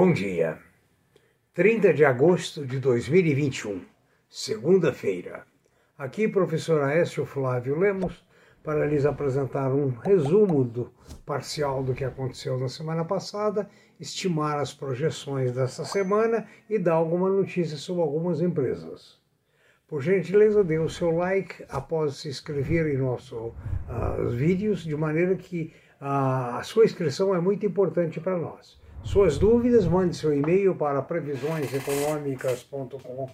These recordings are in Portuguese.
Bom dia. 30 de agosto de 2021, segunda-feira. Aqui, professor Aécio Flávio Lemos, para lhes apresentar um resumo do parcial do que aconteceu na semana passada, estimar as projeções dessa semana e dar alguma notícia sobre algumas empresas. Por gentileza, dê o seu like após se inscrever em nossos uh, vídeos, de maneira que uh, a sua inscrição é muito importante para nós. Suas dúvidas, mande seu e-mail para previsioneseconômicas.com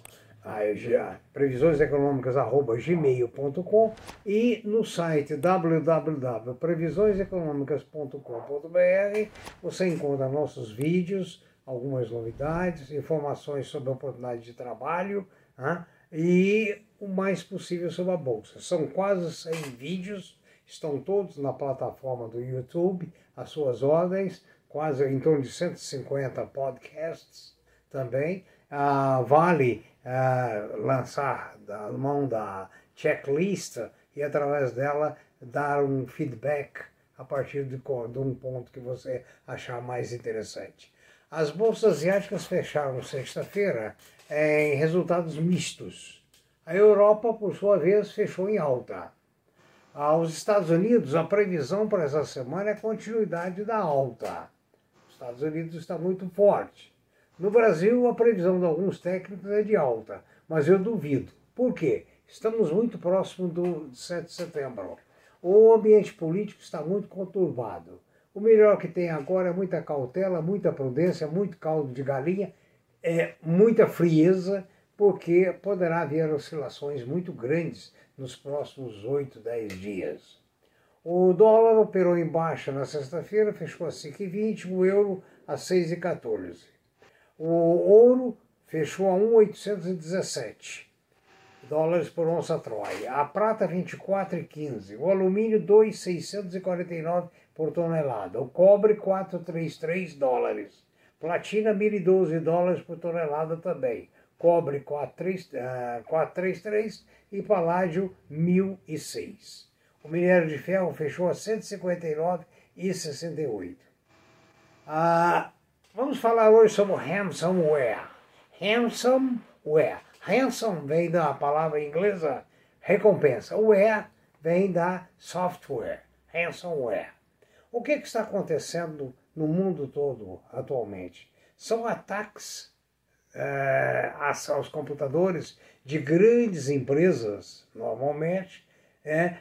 previsioneseconômicas.gmail.com e no site www.previsioneseconômicas.com.br você encontra nossos vídeos, algumas novidades, informações sobre a oportunidade de trabalho né? e o mais possível sobre a Bolsa. São quase 100 vídeos, estão todos na plataforma do YouTube, as suas ordens, quase em torno de 150 podcasts também. Ah, vale uh, lançar da mão da checklist e através dela dar um feedback a partir de, de um ponto que você achar mais interessante. As bolsas asiáticas fecharam sexta-feira em resultados mistos. A Europa, por sua vez, fechou em alta. Aos Estados Unidos, a previsão para essa semana é continuidade da alta. Os Estados Unidos está muito forte. No Brasil, a previsão de alguns técnicos é de alta, mas eu duvido. Por quê? Estamos muito próximo do 7 de setembro. O ambiente político está muito conturbado. O melhor que tem agora é muita cautela, muita prudência, muito caldo de galinha, é, muita frieza, porque poderá haver oscilações muito grandes nos próximos 8, 10 dias. O dólar operou em baixa na sexta-feira, fechou a 5,20, o euro a 6,14. O ouro fechou a 1,817 dólares por onça Troia. A prata 24,15. O alumínio 2,649 por tonelada. O cobre 433 dólares. Platina 1.012 dólares por tonelada também. Cobre 433 uh, e paládio 1.006. O minério de ferro fechou a 159,68. Ah, Vamos falar hoje sobre ransomware. Ransomware. Ransom vem da palavra inglesa recompensa. Ware vem da software. Ransomware. O que, que está acontecendo no mundo todo atualmente? São ataques é, aos computadores de grandes empresas, normalmente, é,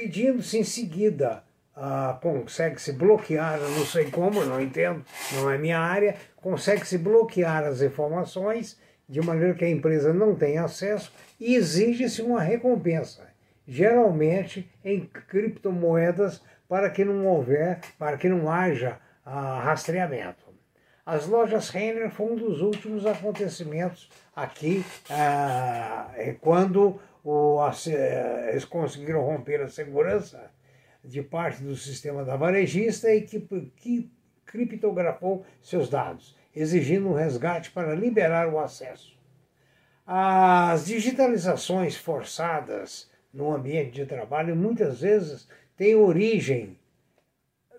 pedindo-se em seguida ah, consegue-se bloquear, não sei como, não entendo, não é minha área, consegue-se bloquear as informações de maneira que a empresa não tenha acesso e exige-se uma recompensa, geralmente em criptomoedas, para que não houver, para que não haja ah, rastreamento. As lojas Renner foi um dos últimos acontecimentos aqui, ah, quando o, a, eles conseguiram romper a segurança de parte do sistema da varejista e que, que criptografou seus dados, exigindo um resgate para liberar o acesso. As digitalizações forçadas no ambiente de trabalho muitas vezes têm origem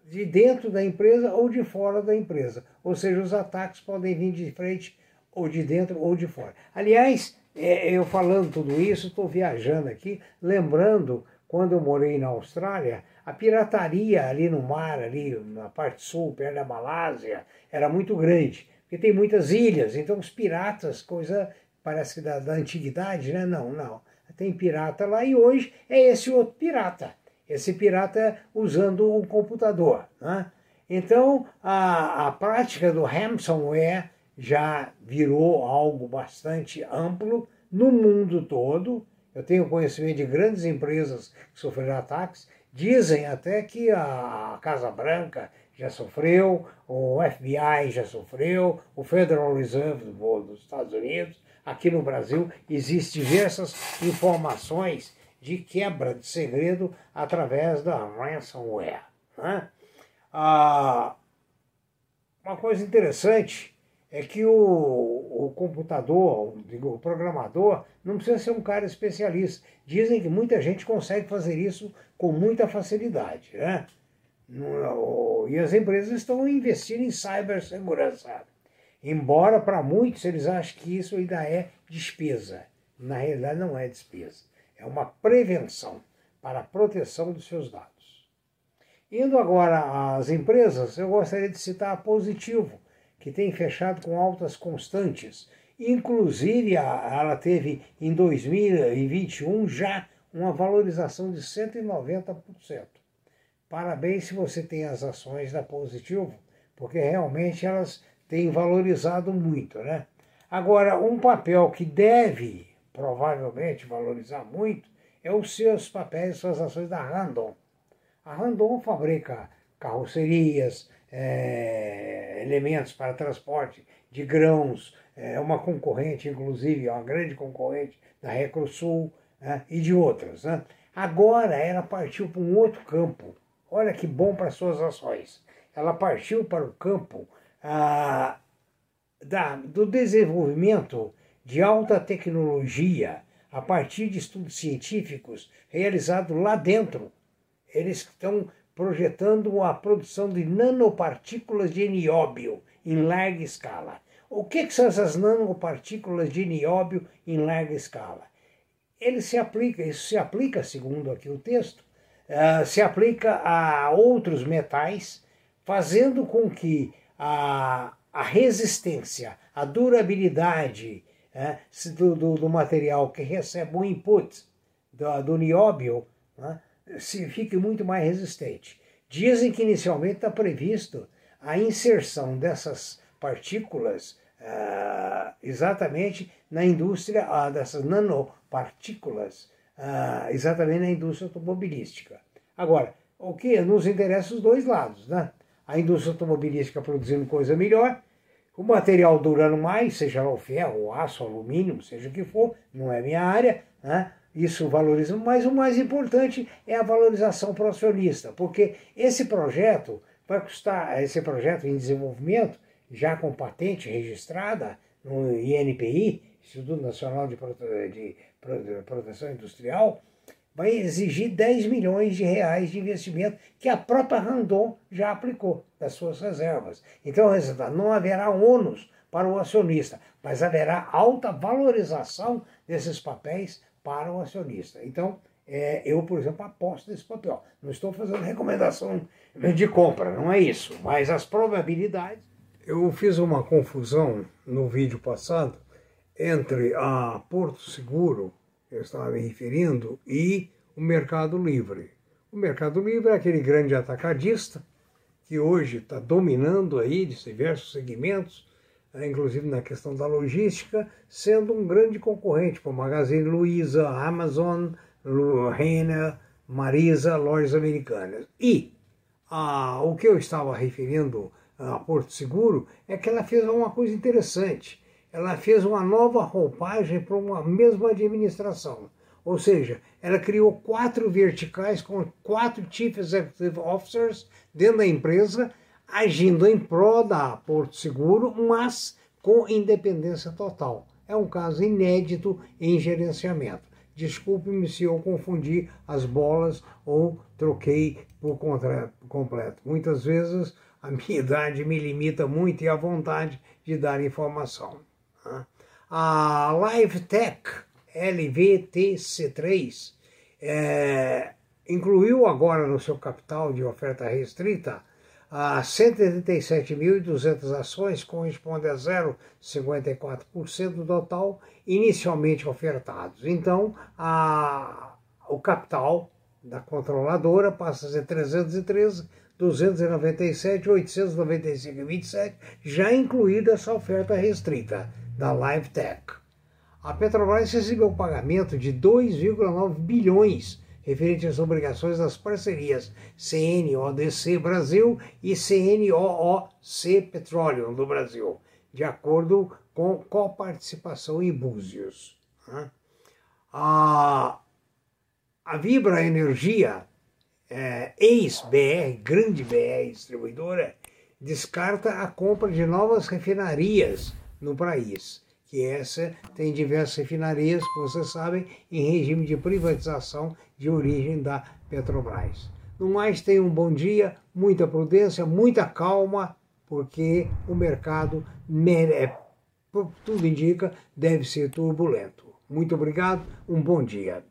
de dentro da empresa ou de fora da empresa. Ou seja, os ataques podem vir de frente ou de dentro ou de fora. Aliás, é, eu falando tudo isso, estou viajando aqui, lembrando quando eu morei na Austrália, a pirataria ali no mar, ali na parte sul, perto da Malásia, era muito grande, porque tem muitas ilhas, então os piratas, coisa parece da, da antiguidade, né? Não, não. Tem pirata lá e hoje é esse outro pirata. Esse pirata usando o computador. Né? Então, a, a prática do ransomware já virou algo bastante amplo no mundo todo, eu tenho conhecimento de grandes empresas que sofreram ataques. Dizem até que a Casa Branca já sofreu, o FBI já sofreu, o Federal Reserve dos Estados Unidos. Aqui no Brasil existem diversas informações de quebra de segredo através da ransomware. Né? Ah, uma coisa interessante é que o, o computador, digo, o programador, não precisa ser um cara especialista. Dizem que muita gente consegue fazer isso com muita facilidade. Né? E as empresas estão investindo em cibersegurança. Embora para muitos eles achem que isso ainda é despesa. Na realidade não é despesa. É uma prevenção para a proteção dos seus dados. Indo agora às empresas, eu gostaria de citar a Positivo, que tem fechado com altas constantes. Inclusive, ela teve em 2021 já uma valorização de 190%. Parabéns se você tem as ações da Positivo, porque realmente elas têm valorizado muito, né? Agora, um papel que deve provavelmente valorizar muito é os seus papéis, suas ações da Randon. A Randon fabrica carrocerias, é, elementos para transporte de grãos, é uma concorrente, inclusive, é uma grande concorrente da Recrosul né, e de outras. Né? Agora ela partiu para um outro campo. Olha que bom para suas ações. Ela partiu para o campo ah, da, do desenvolvimento de alta tecnologia a partir de estudos científicos realizados lá dentro. Eles estão projetando a produção de nanopartículas de nióbio em larga escala. O que, que são essas nanopartículas de nióbio em larga escala? Ele se aplica, isso se aplica, segundo aqui o texto, uh, se aplica a outros metais, fazendo com que a, a resistência, a durabilidade uh, do, do, do, material que recebe o input do, do nióbio uh, se fique muito mais resistente. Dizem que inicialmente está previsto a inserção dessas partículas uh, exatamente na indústria, uh, dessas nanopartículas, uh, exatamente na indústria automobilística. Agora, o que nos interessa os dois lados, né? A indústria automobilística produzindo coisa melhor, o material durando mais, seja lá o ferro, o aço, o alumínio, seja o que for, não é minha área, né? Isso valoriza, mas o mais importante é a valorização para o acionista, porque esse projeto vai custar, esse projeto em desenvolvimento, já com patente registrada no INPI, Instituto Nacional de, de Proteção Industrial, vai exigir 10 milhões de reais de investimento que a própria Randon já aplicou das suas reservas. Então, não haverá ônus para o acionista, mas haverá alta valorização desses papéis para o acionista. Então, é, eu, por exemplo, aposto nesse papel. Não estou fazendo recomendação de compra, não é isso. Mas as probabilidades. Eu fiz uma confusão no vídeo passado entre a Porto Seguro, que eu estava me referindo, e o Mercado Livre. O Mercado Livre é aquele grande atacadista que hoje está dominando aí diversos segmentos inclusive na questão da logística, sendo um grande concorrente para o Magazine Luiza, Amazon, Renner, Marisa, lojas americanas. E o que eu estava referindo a Porto Seguro é que ela fez uma coisa interessante. Ela fez uma nova roupagem para uma mesma administração. Ou seja, ela criou quatro verticais com quatro Chief Executive Officers dentro da empresa agindo em prol da Porto Seguro, mas com independência total. É um caso inédito em gerenciamento. Desculpe-me se eu confundi as bolas ou troquei por completo. Muitas vezes a minha idade me limita muito e a vontade de dar informação. Né? A LiveTech LVTC3 é, incluiu agora no seu capital de oferta restrita a 187.200 ações, corresponde a 0,54% do total inicialmente ofertados. Então, a, o capital da controladora passa a ser 313, 297, 895,27, já incluída essa oferta restrita da LiveTech. A Petrobras recebeu o pagamento de 2,9 bilhões referente às obrigações das parcerias CNODC Brasil e CNOOC Petroleum do Brasil, de acordo com coparticipação em Búzios. Né? A, a Vibra Energia, é, ex-BR, grande BR distribuidora, descarta a compra de novas refinarias no país que essa tem diversas refinarias, como vocês sabem, em regime de privatização de origem da Petrobras. No mais, tenham um bom dia, muita prudência, muita calma, porque o mercado, é, tudo indica, deve ser turbulento. Muito obrigado, um bom dia.